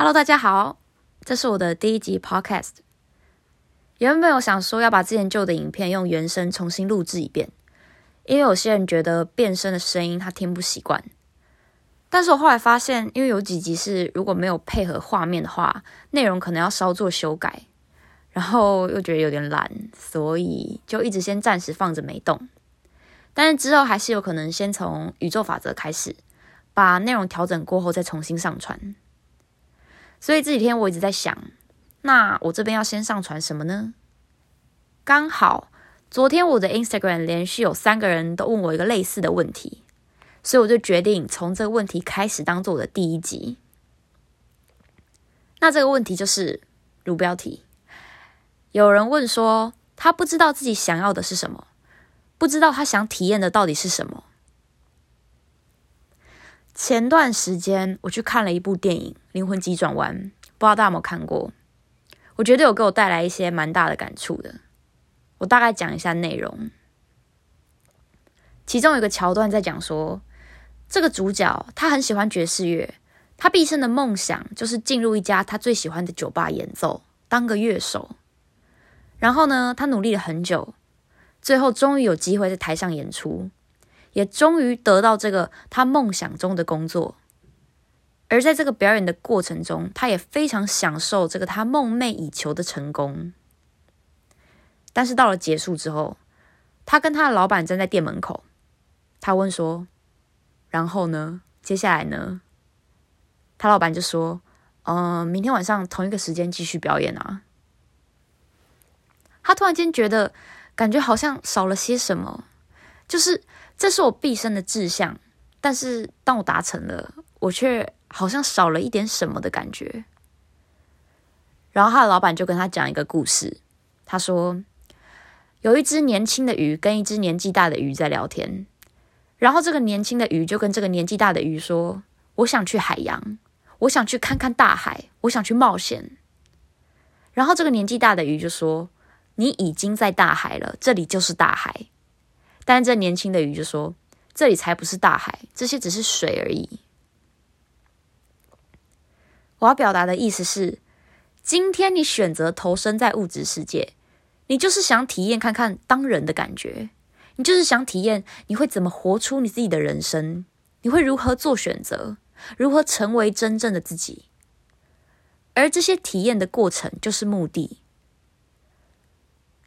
Hello，大家好，这是我的第一集 Podcast。原本我想说要把之前旧的影片用原声重新录制一遍，因为有些人觉得变声的声音他听不习惯。但是我后来发现，因为有几集是如果没有配合画面的话，内容可能要稍作修改，然后又觉得有点懒，所以就一直先暂时放着没动。但是之后还是有可能先从宇宙法则开始，把内容调整过后再重新上传。所以这几天我一直在想，那我这边要先上传什么呢？刚好昨天我的 Instagram 连续有三个人都问我一个类似的问题，所以我就决定从这个问题开始当做我的第一集。那这个问题就是如标题，有人问说他不知道自己想要的是什么，不知道他想体验的到底是什么。前段时间我去看了一部电影《灵魂急转弯》，不知道大家有没有看过？我觉得有给我带来一些蛮大的感触的。我大概讲一下内容。其中有个桥段在讲说，这个主角他很喜欢爵士乐，他毕生的梦想就是进入一家他最喜欢的酒吧演奏，当个乐手。然后呢，他努力了很久，最后终于有机会在台上演出。也终于得到这个他梦想中的工作，而在这个表演的过程中，他也非常享受这个他梦寐以求的成功。但是到了结束之后，他跟他的老板站在店门口，他问说：“然后呢？接下来呢？”他老板就说：“嗯，明天晚上同一个时间继续表演啊。”他突然间觉得，感觉好像少了些什么，就是。这是我毕生的志向，但是当我达成了，我却好像少了一点什么的感觉。然后他的老板就跟他讲一个故事，他说有一只年轻的鱼跟一只年纪大的鱼在聊天，然后这个年轻的鱼就跟这个年纪大的鱼说：“我想去海洋，我想去看看大海，我想去冒险。”然后这个年纪大的鱼就说：“你已经在大海了，这里就是大海。”但这年轻的鱼就说：“这里才不是大海，这些只是水而已。”我要表达的意思是，今天你选择投身在物质世界，你就是想体验看看当人的感觉，你就是想体验你会怎么活出你自己的人生，你会如何做选择，如何成为真正的自己。而这些体验的过程就是目的，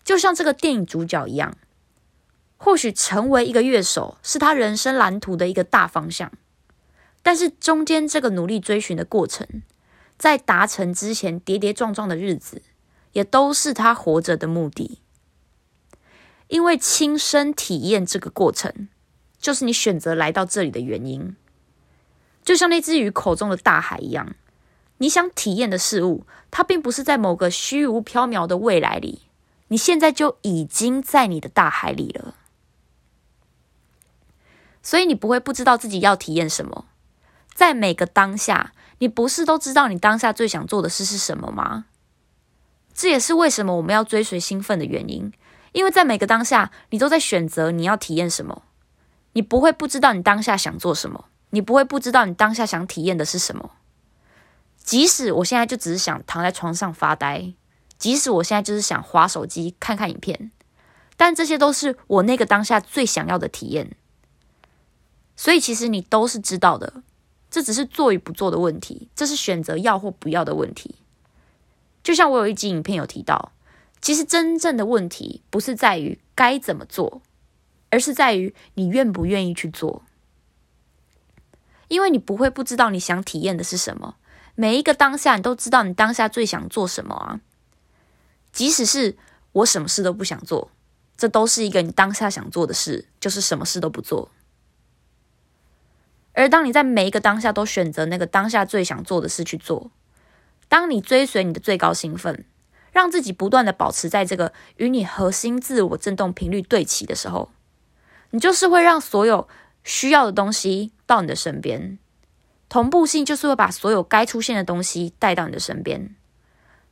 就像这个电影主角一样。或许成为一个乐手是他人生蓝图的一个大方向，但是中间这个努力追寻的过程，在达成之前跌跌撞撞的日子，也都是他活着的目的。因为亲身体验这个过程，就是你选择来到这里的原因。就像那只鱼口中的大海一样，你想体验的事物，它并不是在某个虚无缥缈的未来里，你现在就已经在你的大海里了。所以你不会不知道自己要体验什么，在每个当下，你不是都知道你当下最想做的事是什么吗？这也是为什么我们要追随兴奋的原因，因为在每个当下，你都在选择你要体验什么。你不会不知道你当下想做什么，你不会不知道你当下想体验的是什么。即使我现在就只是想躺在床上发呆，即使我现在就是想划手机看看影片，但这些都是我那个当下最想要的体验。所以其实你都是知道的，这只是做与不做的问题，这是选择要或不要的问题。就像我有一集影片有提到，其实真正的问题不是在于该怎么做，而是在于你愿不愿意去做。因为你不会不知道你想体验的是什么，每一个当下你都知道你当下最想做什么啊。即使是我什么事都不想做，这都是一个你当下想做的事，就是什么事都不做。而当你在每一个当下都选择那个当下最想做的事去做，当你追随你的最高兴奋，让自己不断的保持在这个与你核心自我振动频率对齐的时候，你就是会让所有需要的东西到你的身边，同步性就是会把所有该出现的东西带到你的身边，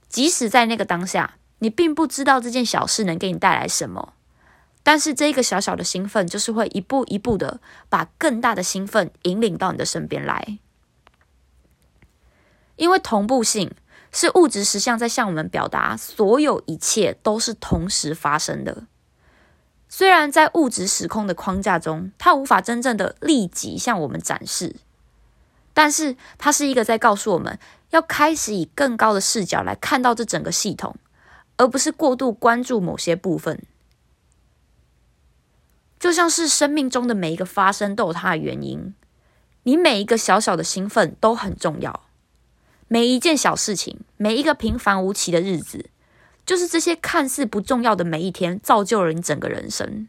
即使在那个当下，你并不知道这件小事能给你带来什么。但是这一个小小的兴奋，就是会一步一步的把更大的兴奋引领到你的身边来。因为同步性是物质实相在向我们表达，所有一切都是同时发生的。虽然在物质时空的框架中，它无法真正的立即向我们展示，但是它是一个在告诉我们要开始以更高的视角来看到这整个系统，而不是过度关注某些部分。就像是生命中的每一个发生都有它的原因，你每一个小小的兴奋都很重要，每一件小事情，每一个平凡无奇的日子。就是这些看似不重要的每一天，造就了你整个人生。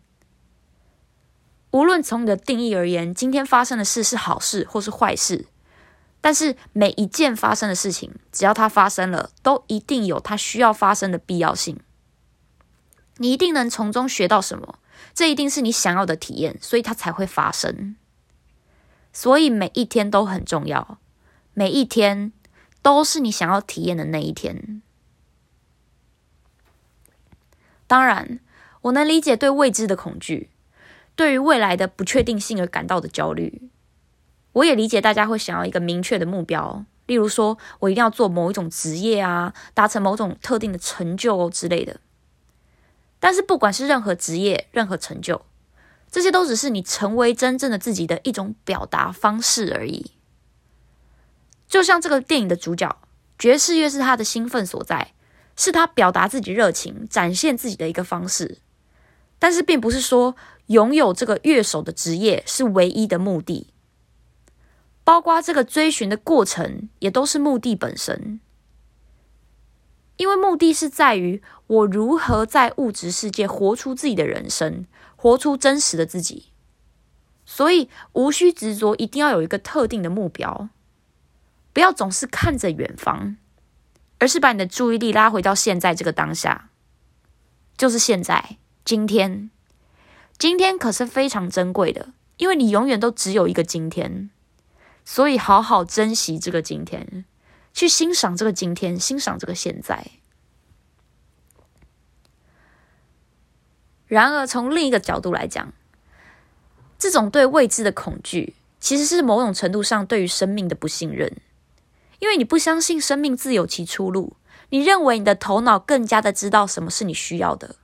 无论从你的定义而言，今天发生的事是好事或是坏事，但是每一件发生的事情，只要它发生了，都一定有它需要发生的必要性。你一定能从中学到什么，这一定是你想要的体验，所以它才会发生。所以每一天都很重要，每一天都是你想要体验的那一天。当然，我能理解对未知的恐惧，对于未来的不确定性而感到的焦虑。我也理解大家会想要一个明确的目标，例如说我一定要做某一种职业啊，达成某种特定的成就之类的。但是，不管是任何职业、任何成就，这些都只是你成为真正的自己的一种表达方式而已。就像这个电影的主角，爵士乐是他的兴奋所在。是他表达自己热情、展现自己的一个方式，但是并不是说拥有这个乐手的职业是唯一的目的，包括这个追寻的过程也都是目的本身，因为目的是在于我如何在物质世界活出自己的人生，活出真实的自己，所以无需执着一定要有一个特定的目标，不要总是看着远方。而是把你的注意力拉回到现在这个当下，就是现在，今天，今天可是非常珍贵的，因为你永远都只有一个今天，所以好好珍惜这个今天，去欣赏这个今天，欣赏这个现在。然而，从另一个角度来讲，这种对未知的恐惧，其实是某种程度上对于生命的不信任。因为你不相信生命自有其出路，你认为你的头脑更加的知道什么是你需要的，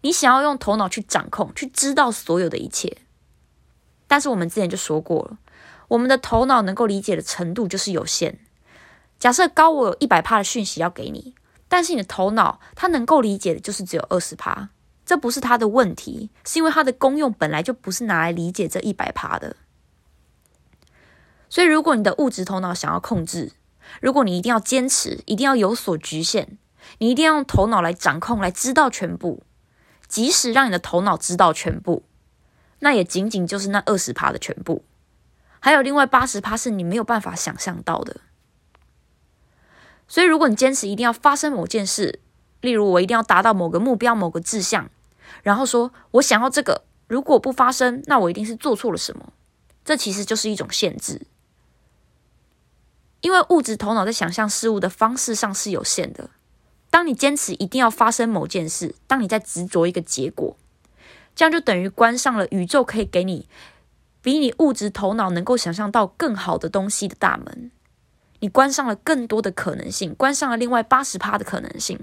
你想要用头脑去掌控，去知道所有的一切。但是我们之前就说过了，我们的头脑能够理解的程度就是有限。假设高我有一百帕的讯息要给你，但是你的头脑它能够理解的就是只有二十帕，这不是它的问题，是因为它的功用本来就不是拿来理解这一百帕的。所以如果你的物质头脑想要控制，如果你一定要坚持，一定要有所局限，你一定要用头脑来掌控，来知道全部。即使让你的头脑知道全部，那也仅仅就是那二十趴的全部，还有另外八十趴是你没有办法想象到的。所以，如果你坚持一定要发生某件事，例如我一定要达到某个目标、某个志向，然后说我想要这个，如果不发生，那我一定是做错了什么。这其实就是一种限制。因为物质头脑在想象事物的方式上是有限的。当你坚持一定要发生某件事，当你在执着一个结果，这样就等于关上了宇宙可以给你比你物质头脑能够想象到更好的东西的大门。你关上了更多的可能性，关上了另外八十趴的可能性，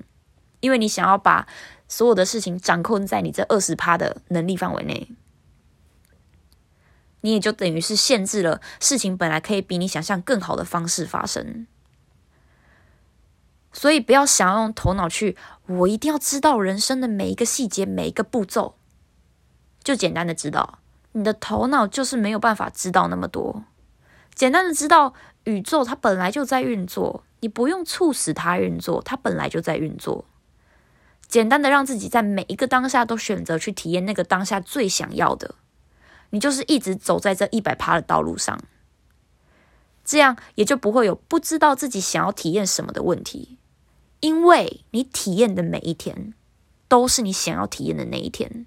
因为你想要把所有的事情掌控在你这二十趴的能力范围内。你也就等于是限制了事情本来可以比你想象更好的方式发生，所以不要想要用头脑去，我一定要知道人生的每一个细节、每一个步骤，就简单的知道，你的头脑就是没有办法知道那么多。简单的知道宇宙它本来就在运作，你不用促使它运作，它本来就在运作。简单的让自己在每一个当下都选择去体验那个当下最想要的。你就是一直走在这一百趴的道路上，这样也就不会有不知道自己想要体验什么的问题，因为你体验的每一天都是你想要体验的那一天。